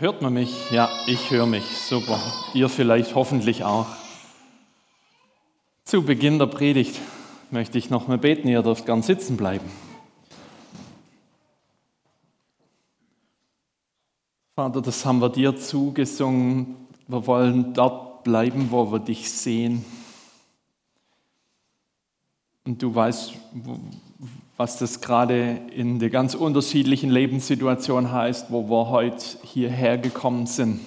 Hört man mich? Ja, ich höre mich. Super. Ihr vielleicht hoffentlich auch. Zu Beginn der Predigt möchte ich noch mal beten. Ihr dürft gern sitzen bleiben. Vater, das haben wir dir zugesungen. Wir wollen dort bleiben, wo wir dich sehen. Und du weißt, was das gerade in der ganz unterschiedlichen Lebenssituation heißt, wo wir heute hierher gekommen sind.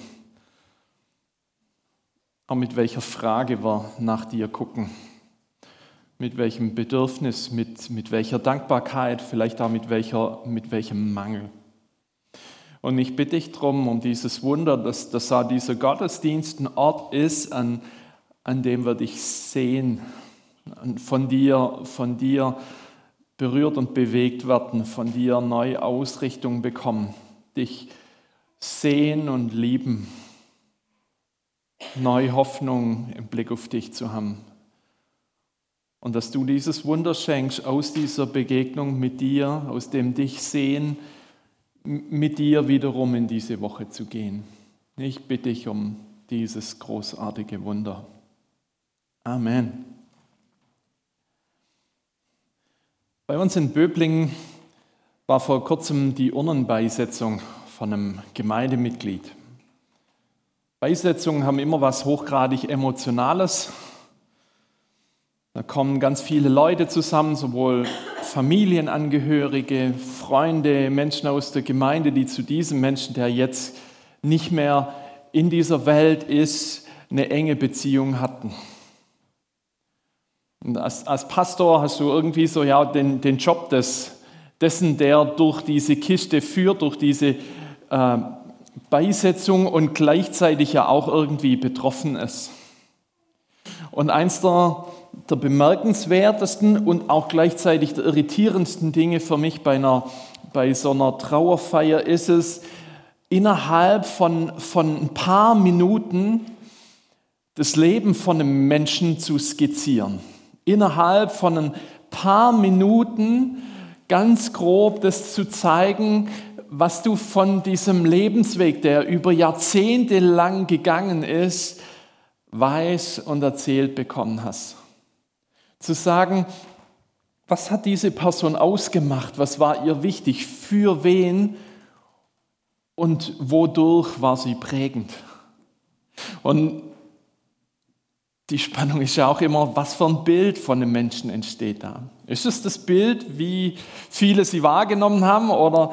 Auch mit welcher Frage wir nach dir gucken, mit welchem Bedürfnis, mit, mit welcher Dankbarkeit, vielleicht auch mit, welcher, mit welchem Mangel. Und ich bitte dich darum, um dieses Wunder, dass, dass auch dieser Gottesdienst ein Ort ist, an, an dem wir dich sehen, von dir, von dir berührt und bewegt werden, von dir neue Ausrichtung bekommen, dich sehen und lieben, neue Hoffnung im Blick auf dich zu haben. Und dass du dieses Wunder schenkst, aus dieser Begegnung mit dir, aus dem dich sehen, mit dir wiederum in diese Woche zu gehen. Ich bitte dich um dieses großartige Wunder. Amen. Bei uns in Böblingen war vor kurzem die Urnenbeisetzung von einem Gemeindemitglied. Beisetzungen haben immer was hochgradig Emotionales. Da kommen ganz viele Leute zusammen, sowohl Familienangehörige, Freunde, Menschen aus der Gemeinde, die zu diesem Menschen, der jetzt nicht mehr in dieser Welt ist, eine enge Beziehung hatten. Und als, als Pastor hast du irgendwie so ja, den, den Job des, dessen, der durch diese Kiste führt, durch diese äh, Beisetzung und gleichzeitig ja auch irgendwie betroffen ist. Und eins der, der bemerkenswertesten und auch gleichzeitig der irritierendsten Dinge für mich bei, einer, bei so einer Trauerfeier ist es, innerhalb von, von ein paar Minuten das Leben von einem Menschen zu skizzieren innerhalb von ein paar Minuten ganz grob das zu zeigen, was du von diesem Lebensweg, der über Jahrzehnte lang gegangen ist, weiß und erzählt bekommen hast. Zu sagen, was hat diese Person ausgemacht, was war ihr wichtig, für wen und wodurch war sie prägend. Und die Spannung ist ja auch immer, was für ein Bild von einem Menschen entsteht da. Ist es das Bild, wie viele sie wahrgenommen haben, oder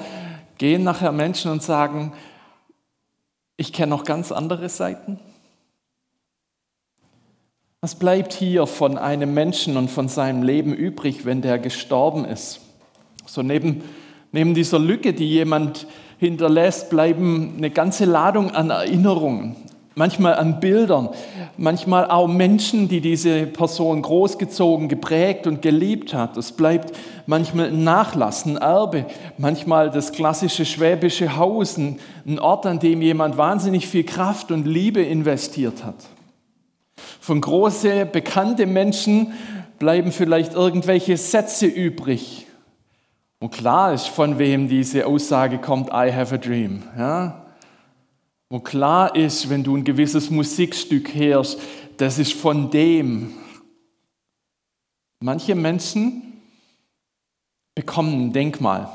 gehen nachher Menschen und sagen, ich kenne noch ganz andere Seiten? Was bleibt hier von einem Menschen und von seinem Leben übrig, wenn der gestorben ist? So neben, neben dieser Lücke, die jemand hinterlässt, bleiben eine ganze Ladung an Erinnerungen, manchmal an Bildern, manchmal auch Menschen, die diese Person großgezogen, geprägt und geliebt hat. Es bleibt manchmal ein Nachlass, ein Erbe, manchmal das klassische schwäbische Haus, ein Ort, an dem jemand wahnsinnig viel Kraft und Liebe investiert hat. Von große, bekannte Menschen bleiben vielleicht irgendwelche Sätze übrig. Und klar ist, von wem diese Aussage kommt, I have a dream. Ja? Wo klar ist, wenn du ein gewisses Musikstück hörst, das ist von dem. Manche Menschen bekommen ein Denkmal.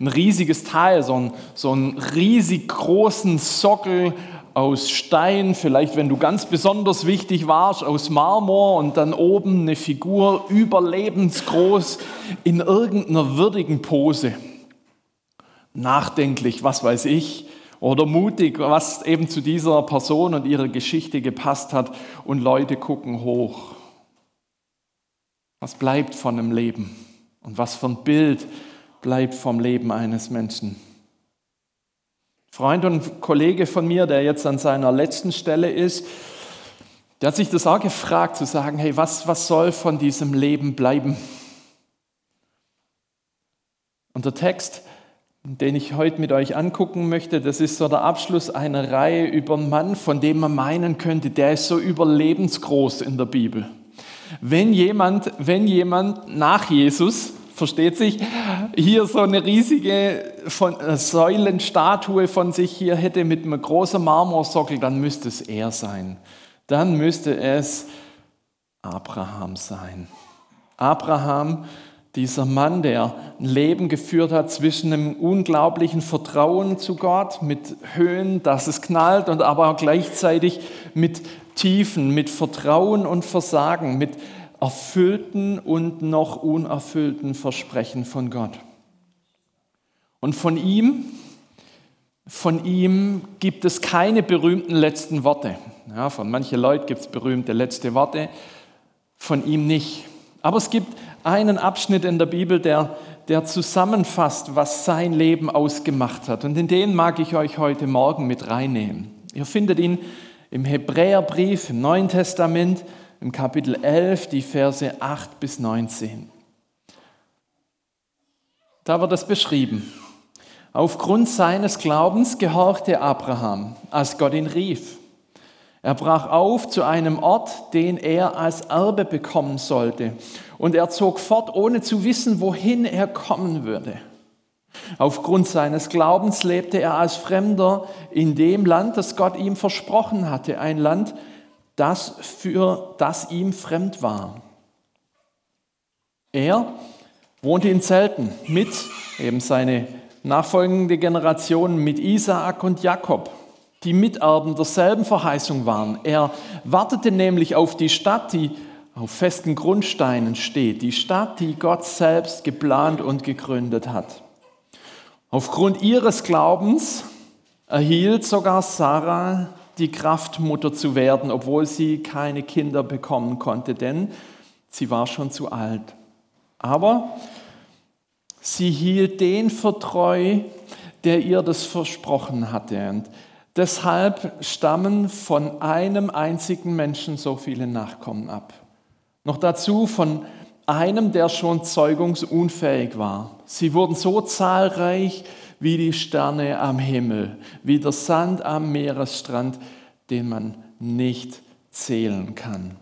Ein riesiges Teil, so einen, so einen riesig großen Sockel aus Stein, vielleicht wenn du ganz besonders wichtig warst, aus Marmor und dann oben eine Figur überlebensgroß in irgendeiner würdigen Pose. Nachdenklich, was weiß ich, oder mutig, was eben zu dieser Person und ihrer Geschichte gepasst hat und Leute gucken hoch. Was bleibt von einem Leben und was für ein Bild bleibt vom Leben eines Menschen? Freund und Kollege von mir, der jetzt an seiner letzten Stelle ist, der hat sich das auch gefragt, zu sagen, hey, was, was soll von diesem Leben bleiben? Und der Text den ich heute mit euch angucken möchte, das ist so der Abschluss einer Reihe über einen Mann, von dem man meinen könnte, der ist so überlebensgroß in der Bibel. Wenn jemand, wenn jemand nach Jesus versteht sich, hier so eine riesige von, äh, Säulenstatue von sich hier hätte mit einem großen Marmorsockel, dann müsste es er sein. Dann müsste es Abraham sein. Abraham, dieser Mann, der ein Leben geführt hat zwischen einem unglaublichen Vertrauen zu Gott, mit Höhen, dass es knallt, und aber gleichzeitig mit Tiefen, mit Vertrauen und Versagen, mit erfüllten und noch unerfüllten Versprechen von Gott. Und von ihm, von ihm gibt es keine berühmten letzten Worte. Ja, von manchen Leuten gibt es berühmte letzte Worte, von ihm nicht. Aber es gibt einen Abschnitt in der Bibel, der, der zusammenfasst, was sein Leben ausgemacht hat. Und in den mag ich euch heute Morgen mit reinnehmen. Ihr findet ihn im Hebräerbrief, im Neuen Testament, im Kapitel 11, die Verse 8 bis 19. Da wird es beschrieben. Aufgrund seines Glaubens gehorchte Abraham, als Gott ihn rief. Er brach auf zu einem Ort, den er als Erbe bekommen sollte. Und er zog fort, ohne zu wissen, wohin er kommen würde. Aufgrund seines Glaubens lebte er als Fremder in dem Land, das Gott ihm versprochen hatte, ein Land, das für das ihm fremd war. Er wohnte in Zelten mit eben seine nachfolgende Generation mit Isaak und Jakob die Miterben derselben Verheißung waren. Er wartete nämlich auf die Stadt, die auf festen Grundsteinen steht, die Stadt, die Gott selbst geplant und gegründet hat. Aufgrund ihres Glaubens erhielt sogar Sarah die Kraft, Mutter zu werden, obwohl sie keine Kinder bekommen konnte, denn sie war schon zu alt. Aber sie hielt den für treu, der ihr das versprochen hatte. Und Deshalb stammen von einem einzigen Menschen so viele Nachkommen ab. Noch dazu von einem, der schon zeugungsunfähig war. Sie wurden so zahlreich wie die Sterne am Himmel, wie der Sand am Meeresstrand, den man nicht zählen kann.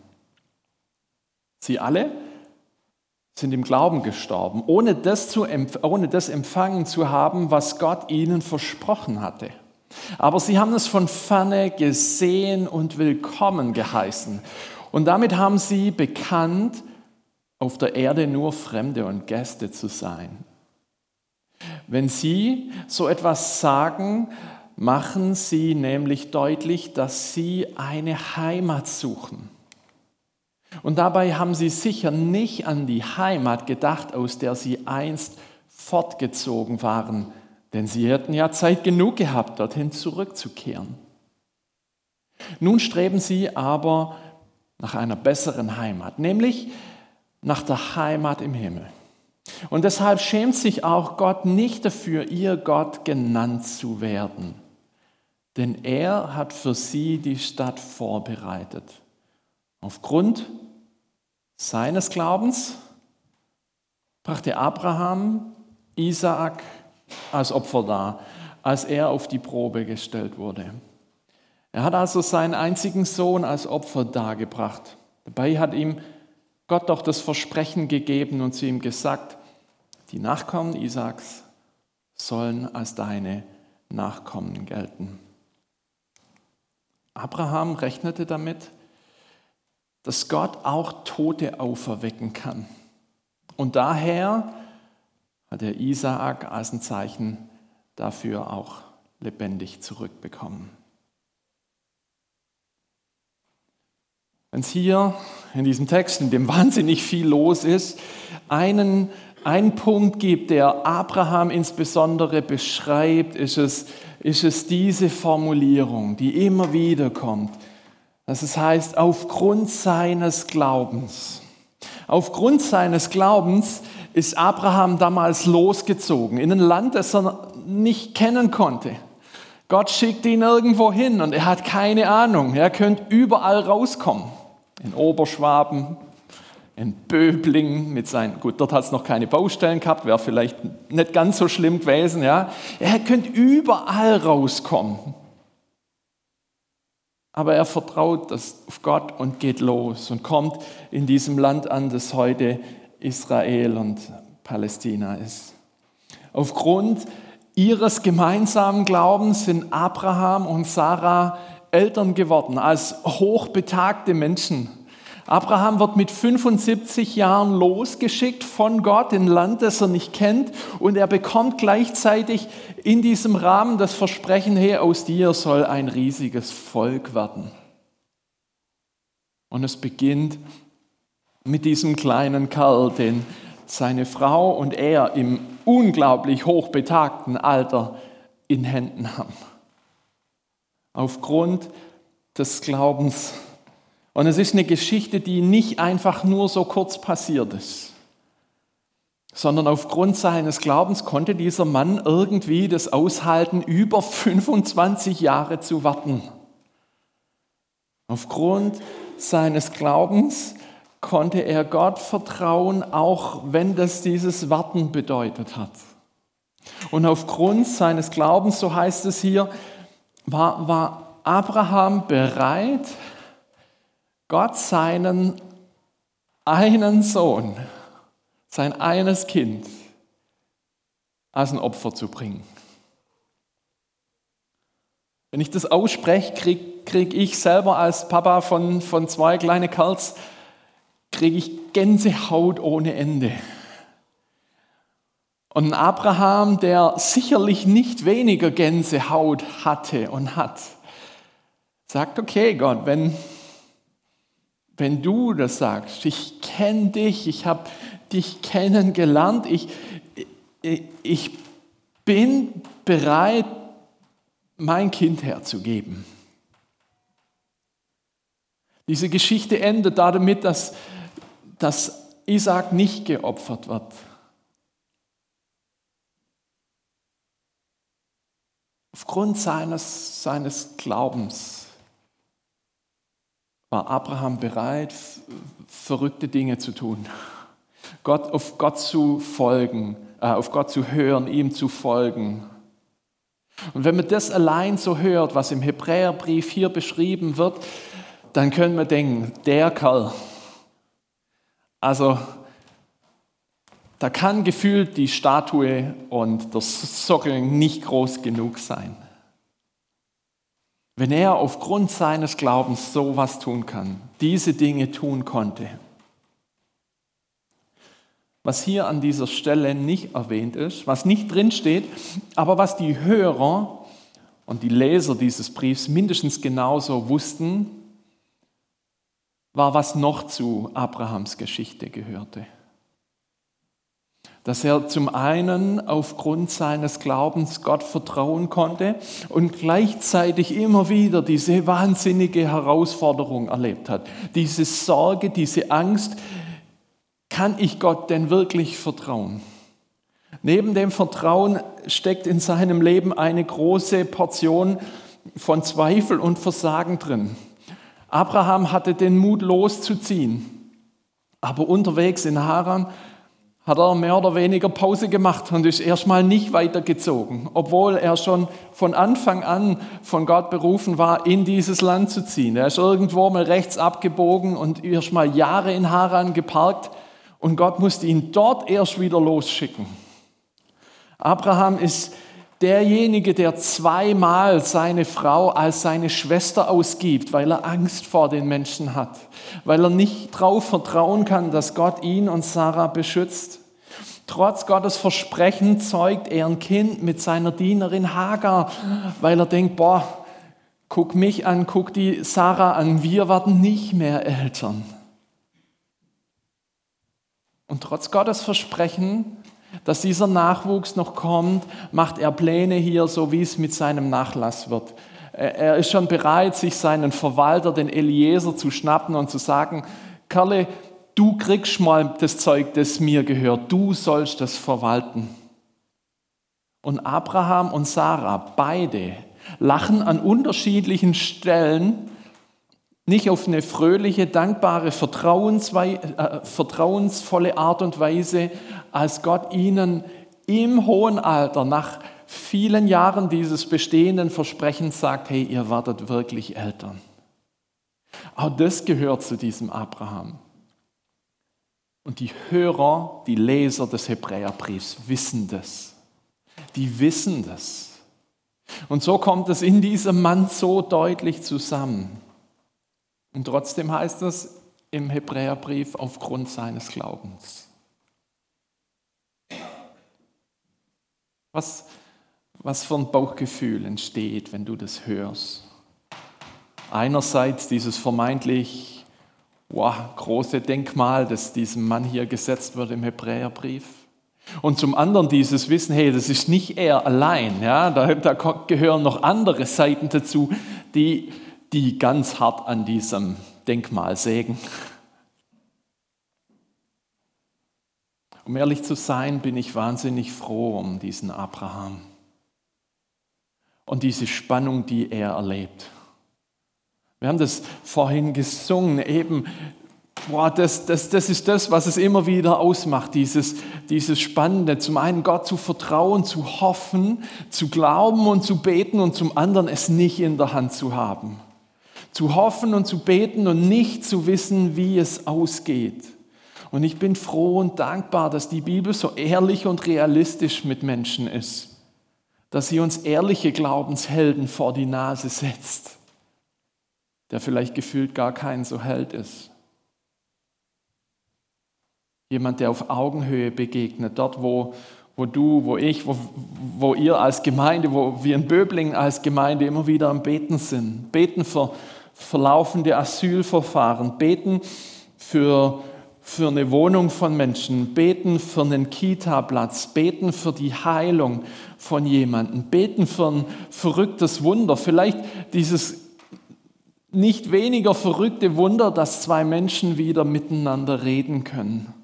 Sie alle sind im Glauben gestorben, ohne das, zu, ohne das empfangen zu haben, was Gott ihnen versprochen hatte. Aber sie haben es von ferne gesehen und willkommen geheißen. Und damit haben sie bekannt, auf der Erde nur Fremde und Gäste zu sein. Wenn sie so etwas sagen, machen sie nämlich deutlich, dass sie eine Heimat suchen. Und dabei haben sie sicher nicht an die Heimat gedacht, aus der sie einst fortgezogen waren, denn sie hätten ja Zeit genug gehabt, dorthin zurückzukehren. Nun streben sie aber nach einer besseren Heimat, nämlich nach der Heimat im Himmel. Und deshalb schämt sich auch Gott nicht dafür, ihr Gott genannt zu werden. Denn er hat für sie die Stadt vorbereitet. Aufgrund seines Glaubens brachte Abraham Isaak als Opfer dar, als er auf die Probe gestellt wurde. Er hat also seinen einzigen Sohn als Opfer dargebracht. Dabei hat ihm Gott doch das Versprechen gegeben und zu ihm gesagt, die Nachkommen Isaaks sollen als deine Nachkommen gelten. Abraham rechnete damit, dass Gott auch Tote auferwecken kann. Und daher hat er Isaak als ein Zeichen dafür auch lebendig zurückbekommen. Wenn es hier in diesem Text, in dem wahnsinnig viel los ist, einen, einen Punkt gibt, der Abraham insbesondere beschreibt, ist es, ist es diese Formulierung, die immer wieder kommt. Dass es heißt, aufgrund seines Glaubens. Aufgrund seines Glaubens ist Abraham damals losgezogen in ein Land, das er nicht kennen konnte. Gott schickt ihn irgendwo hin und er hat keine Ahnung. Er könnte überall rauskommen. In Oberschwaben, in Böblingen mit seinen, gut, dort hat es noch keine Baustellen gehabt, wäre vielleicht nicht ganz so schlimm gewesen, ja. Er könnte überall rauskommen. Aber er vertraut das auf Gott und geht los und kommt in diesem Land an, das heute Israel und Palästina ist. Aufgrund ihres gemeinsamen Glaubens sind Abraham und Sarah Eltern geworden, als hochbetagte Menschen. Abraham wird mit 75 Jahren losgeschickt von Gott in ein Land, das er nicht kennt, und er bekommt gleichzeitig in diesem Rahmen das Versprechen, hey, aus dir soll ein riesiges Volk werden. Und es beginnt mit diesem kleinen Kerl, den seine Frau und er im unglaublich hochbetagten Alter in Händen haben. Aufgrund des Glaubens. Und es ist eine Geschichte, die nicht einfach nur so kurz passiert ist, sondern aufgrund seines Glaubens konnte dieser Mann irgendwie das aushalten, über 25 Jahre zu warten. Aufgrund seines Glaubens konnte er Gott vertrauen, auch wenn das dieses Warten bedeutet hat. Und aufgrund seines Glaubens, so heißt es hier, war, war Abraham bereit, Gott seinen einen Sohn, sein eines Kind, als ein Opfer zu bringen. Wenn ich das ausspreche, kriege krieg ich selber als Papa von, von zwei kleinen Kerls kriege ich Gänsehaut ohne Ende. Und Abraham, der sicherlich nicht weniger Gänsehaut hatte und hat, sagt, okay Gott, wenn, wenn du das sagst, ich kenne dich, ich habe dich kennengelernt, ich, ich, ich bin bereit, mein Kind herzugeben. Diese Geschichte endet damit, dass dass Isaac nicht geopfert wird. Aufgrund seines, seines Glaubens war Abraham bereit, verrückte Dinge zu tun. Gott, auf Gott zu folgen, äh, auf Gott zu hören, ihm zu folgen. Und wenn man das allein so hört, was im Hebräerbrief hier beschrieben wird, dann können wir denken, der Kerl, also da kann gefühlt die Statue und der Sockel nicht groß genug sein. Wenn er aufgrund seines Glaubens sowas tun kann, diese Dinge tun konnte. Was hier an dieser Stelle nicht erwähnt ist, was nicht drinsteht, aber was die Hörer und die Leser dieses Briefs mindestens genauso wussten, war, was noch zu Abrahams Geschichte gehörte. Dass er zum einen aufgrund seines Glaubens Gott vertrauen konnte und gleichzeitig immer wieder diese wahnsinnige Herausforderung erlebt hat. Diese Sorge, diese Angst, kann ich Gott denn wirklich vertrauen? Neben dem Vertrauen steckt in seinem Leben eine große Portion von Zweifel und Versagen drin. Abraham hatte den Mut loszuziehen, aber unterwegs in Haran hat er mehr oder weniger Pause gemacht und ist erstmal nicht weitergezogen, obwohl er schon von Anfang an von Gott berufen war, in dieses Land zu ziehen. Er ist irgendwo mal rechts abgebogen und erstmal Jahre in Haran geparkt und Gott musste ihn dort erst wieder losschicken. Abraham ist derjenige, der zweimal seine Frau als seine Schwester ausgibt, weil er Angst vor den Menschen hat, weil er nicht darauf vertrauen kann, dass Gott ihn und Sarah beschützt. Trotz Gottes Versprechen zeugt er ein Kind mit seiner Dienerin Hagar, weil er denkt, boah, guck mich an, guck die Sarah an, wir werden nicht mehr Eltern. Und trotz Gottes Versprechen dass dieser Nachwuchs noch kommt, macht er Pläne hier, so wie es mit seinem Nachlass wird. Er ist schon bereit, sich seinen Verwalter, den Eliezer, zu schnappen und zu sagen, Kerle, du kriegst mal das Zeug, das mir gehört, du sollst das verwalten. Und Abraham und Sarah, beide, lachen an unterschiedlichen Stellen nicht auf eine fröhliche, dankbare, äh, vertrauensvolle Art und Weise, als Gott ihnen im hohen Alter, nach vielen Jahren dieses bestehenden Versprechens sagt, hey, ihr werdet wirklich Eltern. Auch das gehört zu diesem Abraham. Und die Hörer, die Leser des Hebräerbriefs wissen das. Die wissen das. Und so kommt es in diesem Mann so deutlich zusammen. Und trotzdem heißt es im Hebräerbrief aufgrund seines Glaubens. Was, was für ein Bauchgefühl entsteht, wenn du das hörst? Einerseits dieses vermeintlich wow, große Denkmal, das diesem Mann hier gesetzt wird im Hebräerbrief. Und zum anderen dieses Wissen, hey, das ist nicht er allein. Ja? Da, da gehören noch andere Seiten dazu, die, die ganz hart an diesem Denkmal sägen. Um ehrlich zu sein, bin ich wahnsinnig froh um diesen Abraham und diese Spannung, die er erlebt. Wir haben das vorhin gesungen, eben, boah, das, das, das ist das, was es immer wieder ausmacht, dieses, dieses Spannende. Zum einen Gott zu vertrauen, zu hoffen, zu glauben und zu beten und zum anderen es nicht in der Hand zu haben. Zu hoffen und zu beten und nicht zu wissen, wie es ausgeht. Und ich bin froh und dankbar, dass die Bibel so ehrlich und realistisch mit Menschen ist. Dass sie uns ehrliche Glaubenshelden vor die Nase setzt der vielleicht gefühlt gar kein so Held ist. Jemand, der auf Augenhöhe begegnet, dort, wo, wo du, wo ich, wo, wo ihr als Gemeinde, wo wir in Böblingen als Gemeinde immer wieder am Beten sind. Beten für verlaufende Asylverfahren, beten für, für eine Wohnung von Menschen, beten für einen Kita-Platz, beten für die Heilung von jemandem, beten für ein verrücktes Wunder, vielleicht dieses nicht weniger verrückte Wunder, dass zwei Menschen wieder miteinander reden können.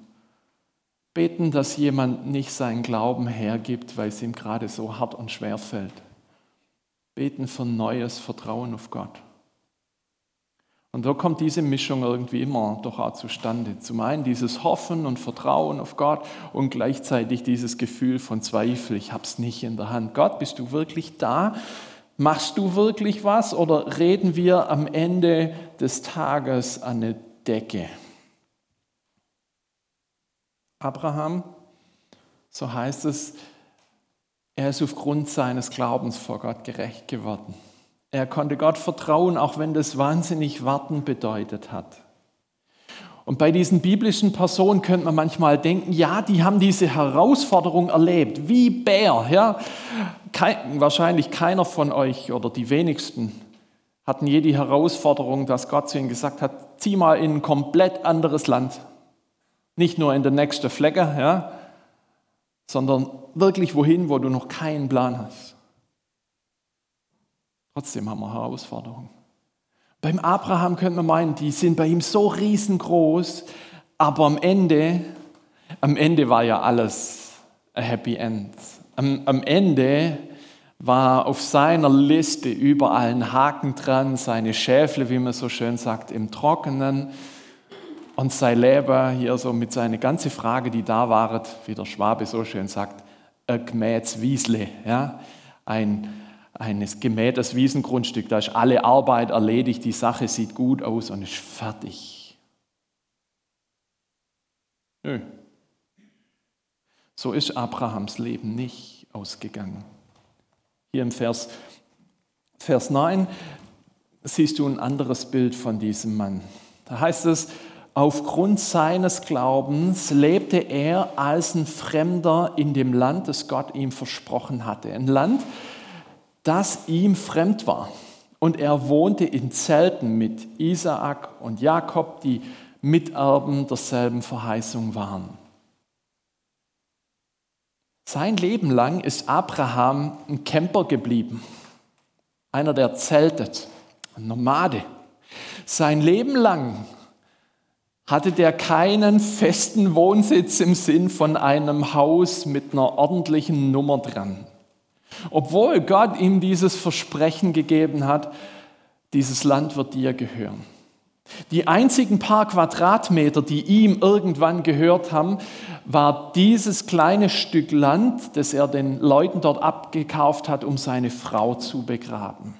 Beten, dass jemand nicht seinen Glauben hergibt, weil es ihm gerade so hart und schwer fällt. Beten für neues Vertrauen auf Gott. Und da kommt diese Mischung irgendwie immer doch auch zustande. Zum einen dieses Hoffen und Vertrauen auf Gott und gleichzeitig dieses Gefühl von Zweifel. Ich habe es nicht in der Hand. Gott, bist du wirklich da? Machst du wirklich was oder reden wir am Ende des Tages an eine Decke? Abraham, so heißt es, er ist aufgrund seines Glaubens vor Gott gerecht geworden. Er konnte Gott vertrauen, auch wenn das wahnsinnig Warten bedeutet hat. Und bei diesen biblischen Personen könnte man manchmal denken, ja, die haben diese Herausforderung erlebt, wie Bär. Ja? Kein, wahrscheinlich keiner von euch oder die wenigsten hatten je die Herausforderung, dass Gott zu ihnen gesagt hat, zieh mal in ein komplett anderes Land. Nicht nur in der nächste Flecke, ja, sondern wirklich wohin, wo du noch keinen Plan hast. Trotzdem haben wir Herausforderungen. Beim Abraham könnte man meinen, die sind bei ihm so riesengroß, aber am Ende, am Ende war ja alles ein Happy End. Am, am Ende war auf seiner Liste überall ein Haken dran, seine Schäfle, wie man so schön sagt, im Trockenen und sein Leben hier so mit seiner ganzen Frage, die da war, wie der Schwabe so schön sagt, ein gemähtes Wiesle, ja? ein, eines gemähtes Wiesengrundstück. Da ist alle Arbeit erledigt, die Sache sieht gut aus und ist fertig. Nö. So ist Abrahams Leben nicht ausgegangen. Hier im Vers, Vers 9 siehst du ein anderes Bild von diesem Mann. Da heißt es, aufgrund seines Glaubens lebte er als ein Fremder in dem Land, das Gott ihm versprochen hatte. Ein Land, das ihm fremd war. Und er wohnte in Zelten mit Isaak und Jakob, die Miterben derselben Verheißung waren. Sein Leben lang ist Abraham ein Camper geblieben, einer, der zeltet, ein Nomade. Sein Leben lang hatte der keinen festen Wohnsitz im Sinn von einem Haus mit einer ordentlichen Nummer dran. Obwohl Gott ihm dieses Versprechen gegeben hat, dieses Land wird dir gehören. Die einzigen paar Quadratmeter, die ihm irgendwann gehört haben, war dieses kleine Stück Land, das er den Leuten dort abgekauft hat, um seine Frau zu begraben.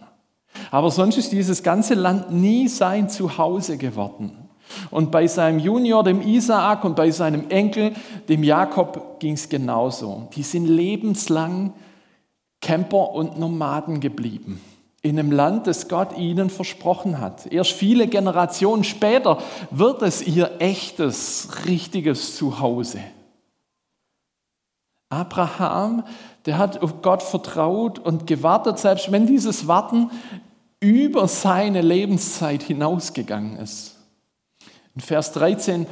Aber sonst ist dieses ganze Land nie sein Zuhause geworden. Und bei seinem Junior, dem Isaak, und bei seinem Enkel, dem Jakob, ging es genauso. Die sind lebenslang Camper und Nomaden geblieben. In einem Land, das Gott ihnen versprochen hat. Erst viele Generationen später wird es ihr echtes, richtiges Zuhause. Abraham, der hat auf Gott vertraut und gewartet, selbst wenn dieses Warten über seine Lebenszeit hinausgegangen ist. In Vers 13,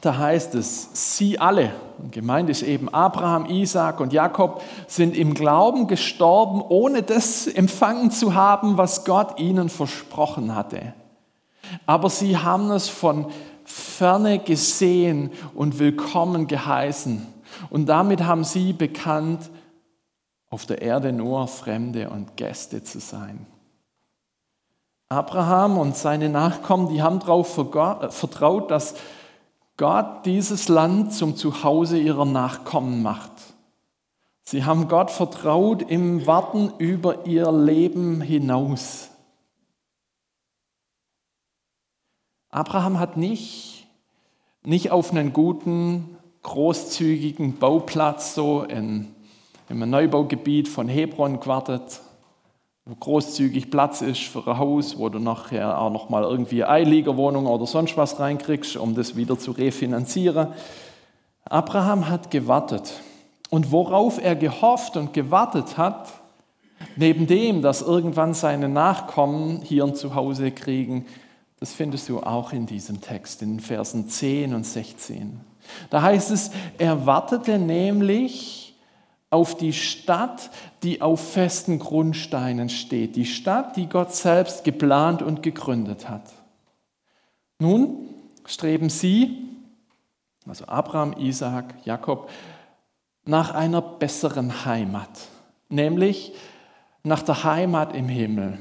da heißt es, sie alle, gemeint ist eben Abraham, Isaac und Jakob, sind im Glauben gestorben, ohne das empfangen zu haben, was Gott ihnen versprochen hatte. Aber sie haben es von ferne gesehen und willkommen geheißen. Und damit haben sie bekannt, auf der Erde nur Fremde und Gäste zu sein. Abraham und seine Nachkommen, die haben darauf vertraut, dass Gott dieses Land zum Zuhause ihrer Nachkommen macht. Sie haben Gott vertraut im Warten über ihr Leben hinaus. Abraham hat nicht, nicht auf einen guten, großzügigen Bauplatz so in, in einem Neubaugebiet von Hebron gewartet, wo großzügig Platz ist für ein Haus, wo du nachher auch noch mal irgendwie Eiliegerwohnung oder sonst was reinkriegst, um das wieder zu refinanzieren. Abraham hat gewartet. Und worauf er gehofft und gewartet hat, neben dem, dass irgendwann seine Nachkommen hier ein Zuhause kriegen, das findest du auch in diesem Text, in Versen 10 und 16. Da heißt es, er wartete nämlich auf die Stadt, die auf festen Grundsteinen steht, die Stadt, die Gott selbst geplant und gegründet hat. Nun streben sie, also Abraham, Isaak, Jakob, nach einer besseren Heimat, nämlich nach der Heimat im Himmel.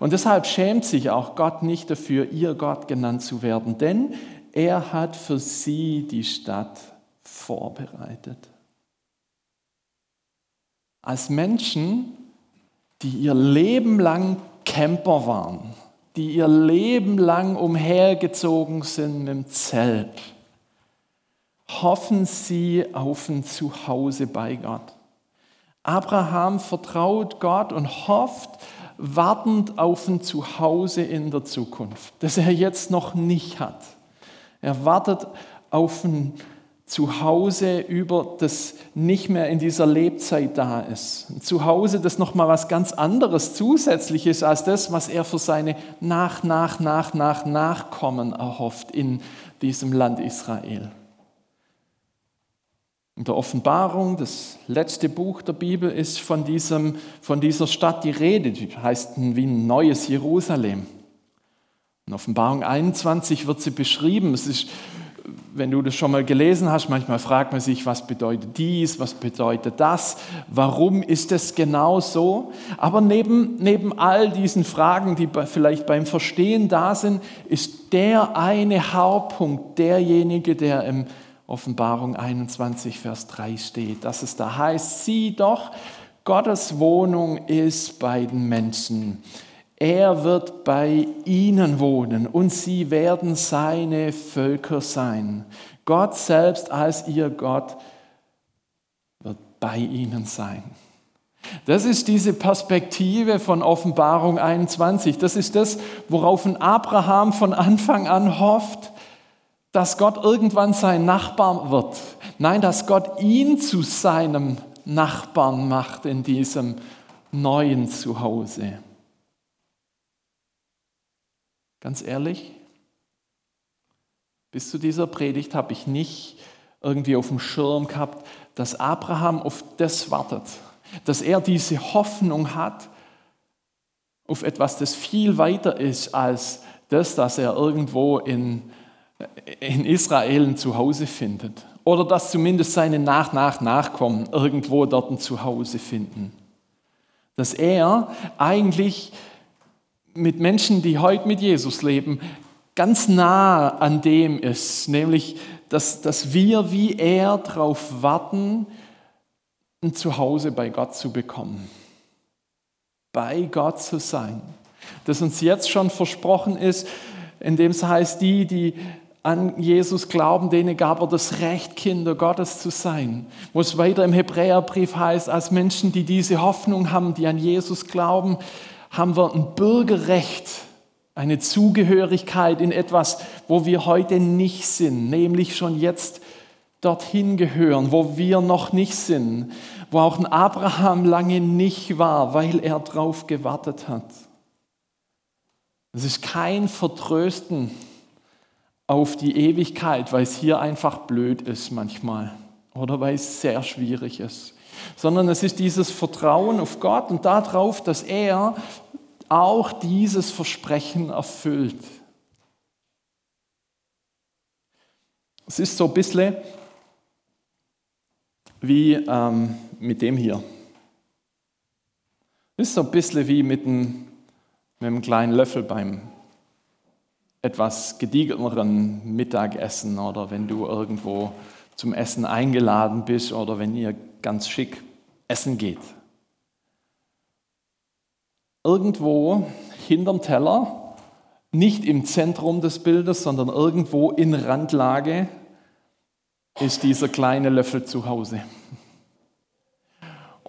Und deshalb schämt sich auch Gott nicht dafür, ihr Gott genannt zu werden, denn er hat für sie die Stadt vorbereitet als Menschen, die ihr Leben lang Camper waren, die ihr Leben lang umhergezogen sind mit dem Zelt, hoffen sie auf ein Zuhause bei Gott. Abraham vertraut Gott und hofft, wartend auf ein Zuhause in der Zukunft, das er jetzt noch nicht hat. Er wartet auf ein Zuhause Zuhause über das nicht mehr in dieser Lebzeit da ist. Ein Zuhause, das nochmal was ganz anderes zusätzlich ist als das, was er für seine nach, nach, nach, nach Nachkommen erhofft in diesem Land Israel. In der Offenbarung, das letzte Buch der Bibel, ist von, diesem, von dieser Stadt die Rede, die heißt wie ein neues Jerusalem. In Offenbarung 21 wird sie beschrieben. Es ist wenn du das schon mal gelesen hast, manchmal fragt man sich, was bedeutet dies, was bedeutet das, warum ist es genau so? Aber neben, neben all diesen Fragen, die vielleicht beim Verstehen da sind, ist der eine Hauptpunkt derjenige, der im Offenbarung 21, Vers 3 steht, dass es da heißt, sieh doch, Gottes Wohnung ist bei den Menschen. Er wird bei ihnen wohnen und sie werden seine Völker sein. Gott selbst als ihr Gott wird bei ihnen sein. Das ist diese Perspektive von Offenbarung 21. Das ist das, worauf ein Abraham von Anfang an hofft, dass Gott irgendwann sein Nachbar wird. Nein, dass Gott ihn zu seinem Nachbarn macht in diesem neuen Zuhause. Ganz ehrlich, bis zu dieser Predigt habe ich nicht irgendwie auf dem Schirm gehabt, dass Abraham auf das wartet, dass er diese Hoffnung hat auf etwas, das viel weiter ist als das, dass er irgendwo in, in Israel ein Zuhause findet. Oder dass zumindest seine Nach-Nach-Nachkommen irgendwo dort ein Zuhause finden. Dass er eigentlich mit Menschen, die heute mit Jesus leben, ganz nah an dem ist, nämlich, dass, dass wir wie er darauf warten, ein Zuhause bei Gott zu bekommen, bei Gott zu sein. Dass uns jetzt schon versprochen ist, in dem es heißt, die, die an Jesus glauben, denen gab er das Recht, Kinder Gottes zu sein. Wo es weiter im Hebräerbrief heißt, als Menschen, die diese Hoffnung haben, die an Jesus glauben, haben wir ein Bürgerrecht, eine Zugehörigkeit in etwas, wo wir heute nicht sind, nämlich schon jetzt dorthin gehören, wo wir noch nicht sind, wo auch ein Abraham lange nicht war, weil er drauf gewartet hat. Es ist kein Vertrösten auf die Ewigkeit, weil es hier einfach blöd ist manchmal oder weil es sehr schwierig ist, sondern es ist dieses Vertrauen auf Gott und darauf, dass er auch dieses Versprechen erfüllt. Es ist so ein bisschen wie ähm, mit dem hier. Es ist so ein bisschen wie mit einem, mit einem kleinen Löffel beim etwas gediegeneren Mittagessen oder wenn du irgendwo zum Essen eingeladen bist oder wenn ihr ganz schick essen geht. Irgendwo hinterm Teller, nicht im Zentrum des Bildes, sondern irgendwo in Randlage, ist dieser kleine Löffel zu Hause.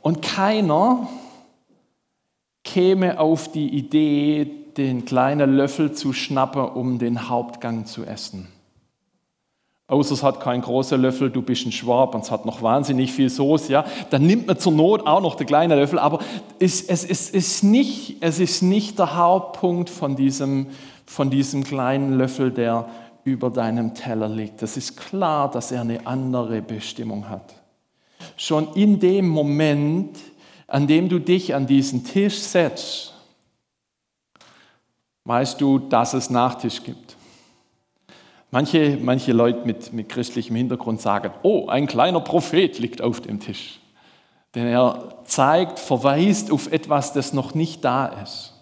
Und keiner käme auf die Idee, den kleinen Löffel zu schnappen, um den Hauptgang zu essen. Außer es hat keinen großen Löffel, du bist ein Schwab und es hat noch wahnsinnig viel Soße, ja, dann nimmt man zur Not auch noch den kleinen Löffel, aber es, es, es, ist, nicht, es ist nicht der Hauptpunkt von diesem, von diesem kleinen Löffel, der über deinem Teller liegt. Es ist klar, dass er eine andere Bestimmung hat. Schon in dem Moment, an dem du dich an diesen Tisch setzt, weißt du, dass es Nachtisch gibt. Manche, manche Leute mit, mit christlichem Hintergrund sagen, oh, ein kleiner Prophet liegt auf dem Tisch. Denn er zeigt, verweist auf etwas, das noch nicht da ist.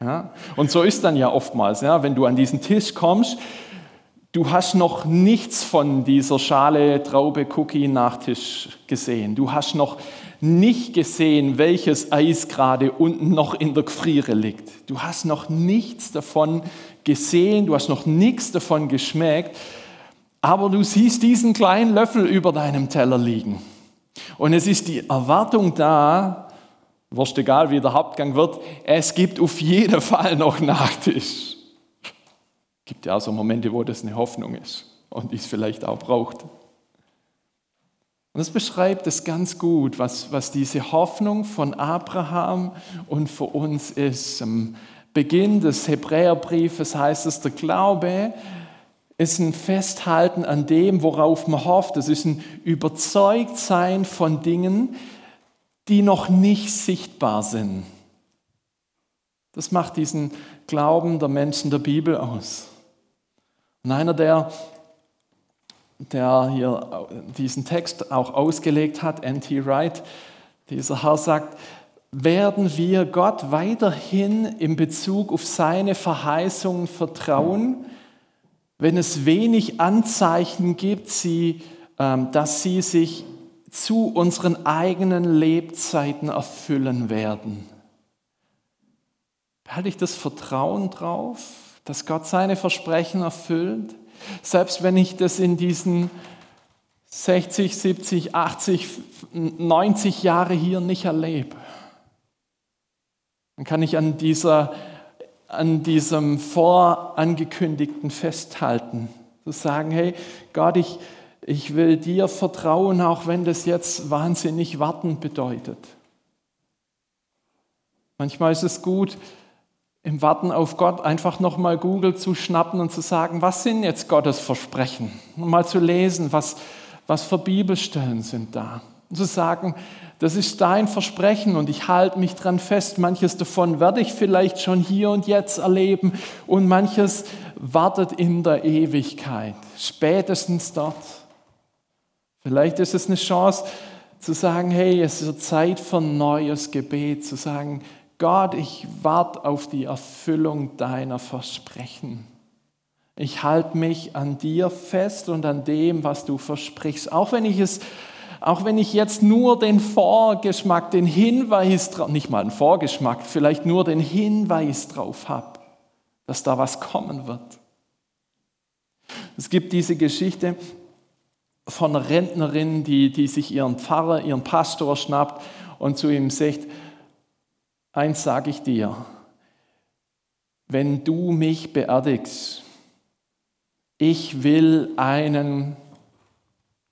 Ja? Und so ist dann ja oftmals, ja, wenn du an diesen Tisch kommst, du hast noch nichts von dieser Schale Traube Cookie Nachtisch gesehen. Du hast noch nicht gesehen, welches Eis gerade unten noch in der Gefriere liegt. Du hast noch nichts davon gesehen, du hast noch nichts davon geschmeckt, aber du siehst diesen kleinen Löffel über deinem Teller liegen. Und es ist die Erwartung da, wurscht egal wie der Hauptgang wird, es gibt auf jeden Fall noch Nachtisch. Es gibt ja auch so Momente, wo das eine Hoffnung ist und die es vielleicht auch braucht. Und das beschreibt es ganz gut, was, was diese Hoffnung von Abraham und für uns ist. Beginn des Hebräerbriefes heißt es, der Glaube ist ein Festhalten an dem, worauf man hofft. Es ist ein Überzeugtsein von Dingen, die noch nicht sichtbar sind. Das macht diesen Glauben der Menschen der Bibel aus. Und einer, der der hier diesen Text auch ausgelegt hat, N.T. Wright, dieser Herr sagt, werden wir Gott weiterhin in Bezug auf seine Verheißungen vertrauen, wenn es wenig Anzeichen gibt, sie, ähm, dass sie sich zu unseren eigenen Lebzeiten erfüllen werden. Behalte ich das Vertrauen drauf, dass Gott seine Versprechen erfüllt? Selbst wenn ich das in diesen 60, 70, 80, 90 Jahre hier nicht erlebe, dann kann ich an, dieser, an diesem vorangekündigten festhalten. Zu sagen, hey Gott, ich, ich will dir vertrauen, auch wenn das jetzt wahnsinnig warten bedeutet. Manchmal ist es gut, im Warten auf Gott einfach nochmal Google zu schnappen und zu sagen, was sind jetzt Gottes Versprechen? Und mal zu lesen, was, was für Bibelstellen sind da. Und zu sagen, das ist dein Versprechen und ich halte mich dran fest. Manches davon werde ich vielleicht schon hier und jetzt erleben und manches wartet in der Ewigkeit, spätestens dort. Vielleicht ist es eine Chance zu sagen, hey, es ist Zeit für ein neues Gebet, zu sagen, Gott, ich warte auf die Erfüllung deiner Versprechen. Ich halte mich an dir fest und an dem, was du versprichst. Auch wenn ich es, auch wenn ich jetzt nur den Vorgeschmack, den Hinweis, nicht mal einen Vorgeschmack, vielleicht nur den Hinweis drauf habe, dass da was kommen wird. Es gibt diese Geschichte von einer Rentnerin, die, die sich ihren Pfarrer, ihren Pastor schnappt und zu ihm sagt, eins sage ich dir, wenn du mich beerdigst, ich will einen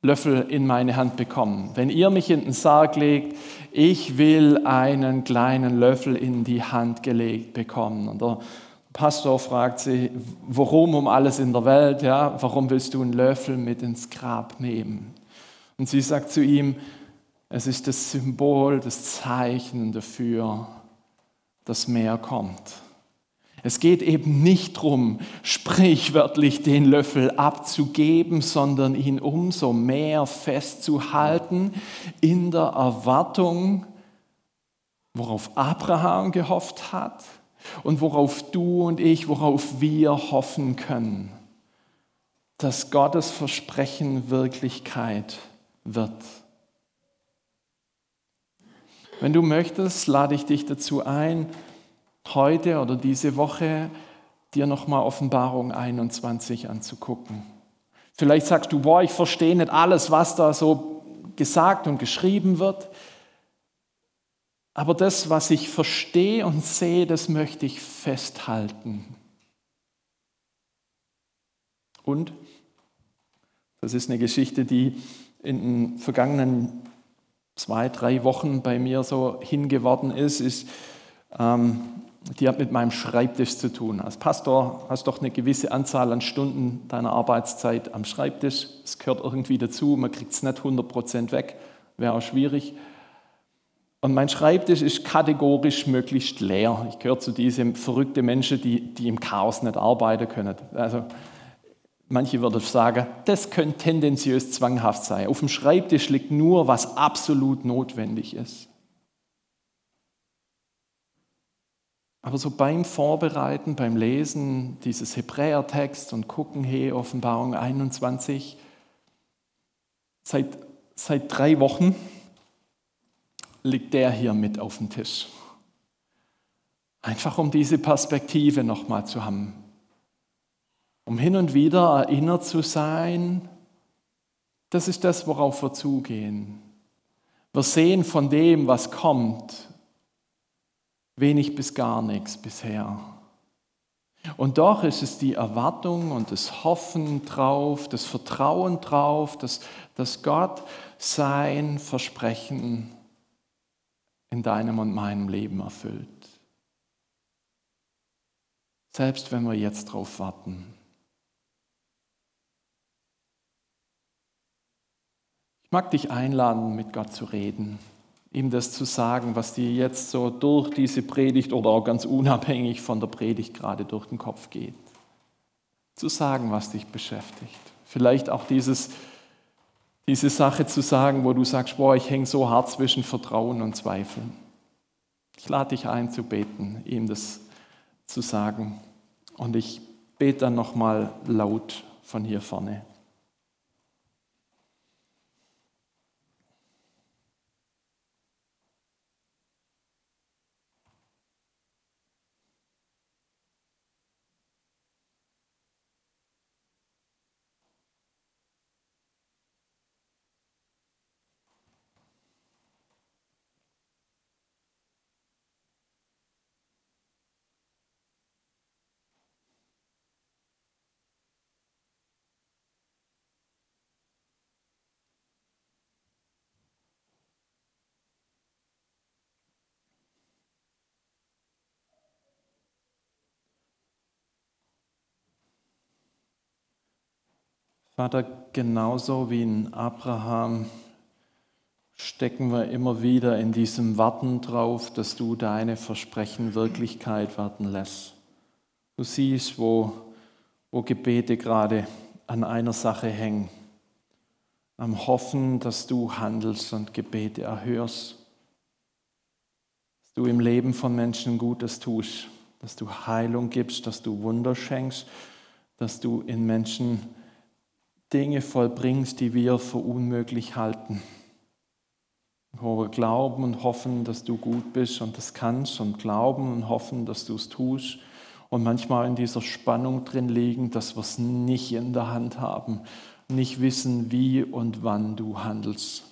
Löffel in meine Hand bekommen. Wenn ihr mich in den Sarg legt, ich will einen kleinen Löffel in die Hand gelegt bekommen. Und der Pastor fragt sie, warum um alles in der Welt, ja, warum willst du einen Löffel mit ins Grab nehmen? Und sie sagt zu ihm, es ist das Symbol, das Zeichen dafür, dass mehr kommt. Es geht eben nicht darum, sprichwörtlich den Löffel abzugeben, sondern ihn umso mehr festzuhalten in der Erwartung, worauf Abraham gehofft hat und worauf du und ich, worauf wir hoffen können, dass Gottes Versprechen Wirklichkeit wird. Wenn du möchtest, lade ich dich dazu ein, heute oder diese Woche dir nochmal Offenbarung 21 anzugucken. Vielleicht sagst du, boah, ich verstehe nicht alles, was da so gesagt und geschrieben wird. Aber das, was ich verstehe und sehe, das möchte ich festhalten. Und das ist eine Geschichte, die in den vergangenen zwei, drei Wochen bei mir so hingeworden ist, ist ähm, die hat mit meinem Schreibtisch zu tun. Als Pastor hast du doch eine gewisse Anzahl an Stunden deiner Arbeitszeit am Schreibtisch. Es gehört irgendwie dazu, man kriegt es nicht 100% weg, wäre auch schwierig. Und mein Schreibtisch ist kategorisch möglichst leer. Ich gehöre zu diesen verrückten Menschen, die, die im Chaos nicht arbeiten können. Also, manche würden sagen, das könnte tendenziös zwanghaft sein. Auf dem Schreibtisch liegt nur, was absolut notwendig ist. Aber so beim Vorbereiten, beim Lesen dieses Hebräertext und gucken, hey, Offenbarung 21, seit, seit drei Wochen liegt der hier mit auf dem Tisch. Einfach um diese Perspektive nochmal zu haben. Um hin und wieder erinnert zu sein, das ist das, worauf wir zugehen. Wir sehen von dem, was kommt, wenig bis gar nichts bisher. Und doch ist es die Erwartung und das Hoffen drauf, das Vertrauen drauf, dass, dass Gott sein Versprechen in deinem und meinem Leben erfüllt. Selbst wenn wir jetzt drauf warten. Ich mag dich einladen, mit Gott zu reden ihm das zu sagen, was dir jetzt so durch diese Predigt oder auch ganz unabhängig von der Predigt gerade durch den Kopf geht. Zu sagen, was dich beschäftigt. Vielleicht auch dieses, diese Sache zu sagen, wo du sagst, boah, ich hänge so hart zwischen Vertrauen und Zweifeln. Ich lade dich ein zu beten, ihm das zu sagen. Und ich bete dann nochmal laut von hier vorne. Vater, genauso wie in Abraham stecken wir immer wieder in diesem Warten drauf, dass du deine Versprechen Wirklichkeit werden lässt. Du siehst, wo, wo Gebete gerade an einer Sache hängen, am Hoffen, dass du handelst und Gebete erhörst, dass du im Leben von Menschen Gutes tust, dass du Heilung gibst, dass du Wunder schenkst, dass du in Menschen Dinge vollbringst, die wir für unmöglich halten. Wo wir glauben und hoffen, dass du gut bist und das kannst und glauben und hoffen, dass du es tust und manchmal in dieser Spannung drin liegen, dass wir es nicht in der Hand haben, nicht wissen, wie und wann du handelst.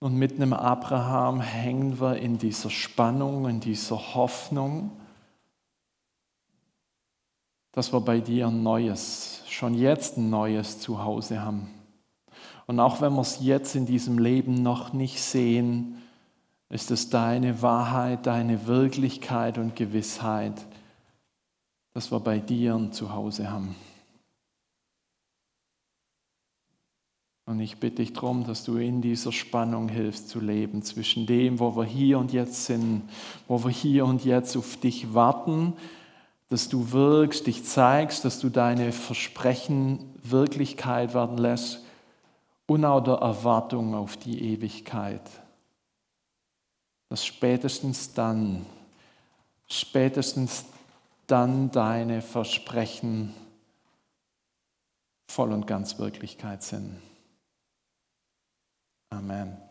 Und mit einem Abraham hängen wir in dieser Spannung, in dieser Hoffnung, dass wir bei dir ein neues, schon jetzt ein neues Zuhause haben. Und auch wenn wir es jetzt in diesem Leben noch nicht sehen, ist es deine Wahrheit, deine Wirklichkeit und Gewissheit, dass wir bei dir ein Zuhause haben. Und ich bitte dich darum, dass du in dieser Spannung hilfst zu leben zwischen dem, wo wir hier und jetzt sind, wo wir hier und jetzt auf dich warten, dass du wirkst, dich zeigst, dass du deine Versprechen Wirklichkeit werden lässt und Erwartung auf die Ewigkeit. Dass spätestens dann, spätestens dann deine Versprechen voll und ganz Wirklichkeit sind. Amen.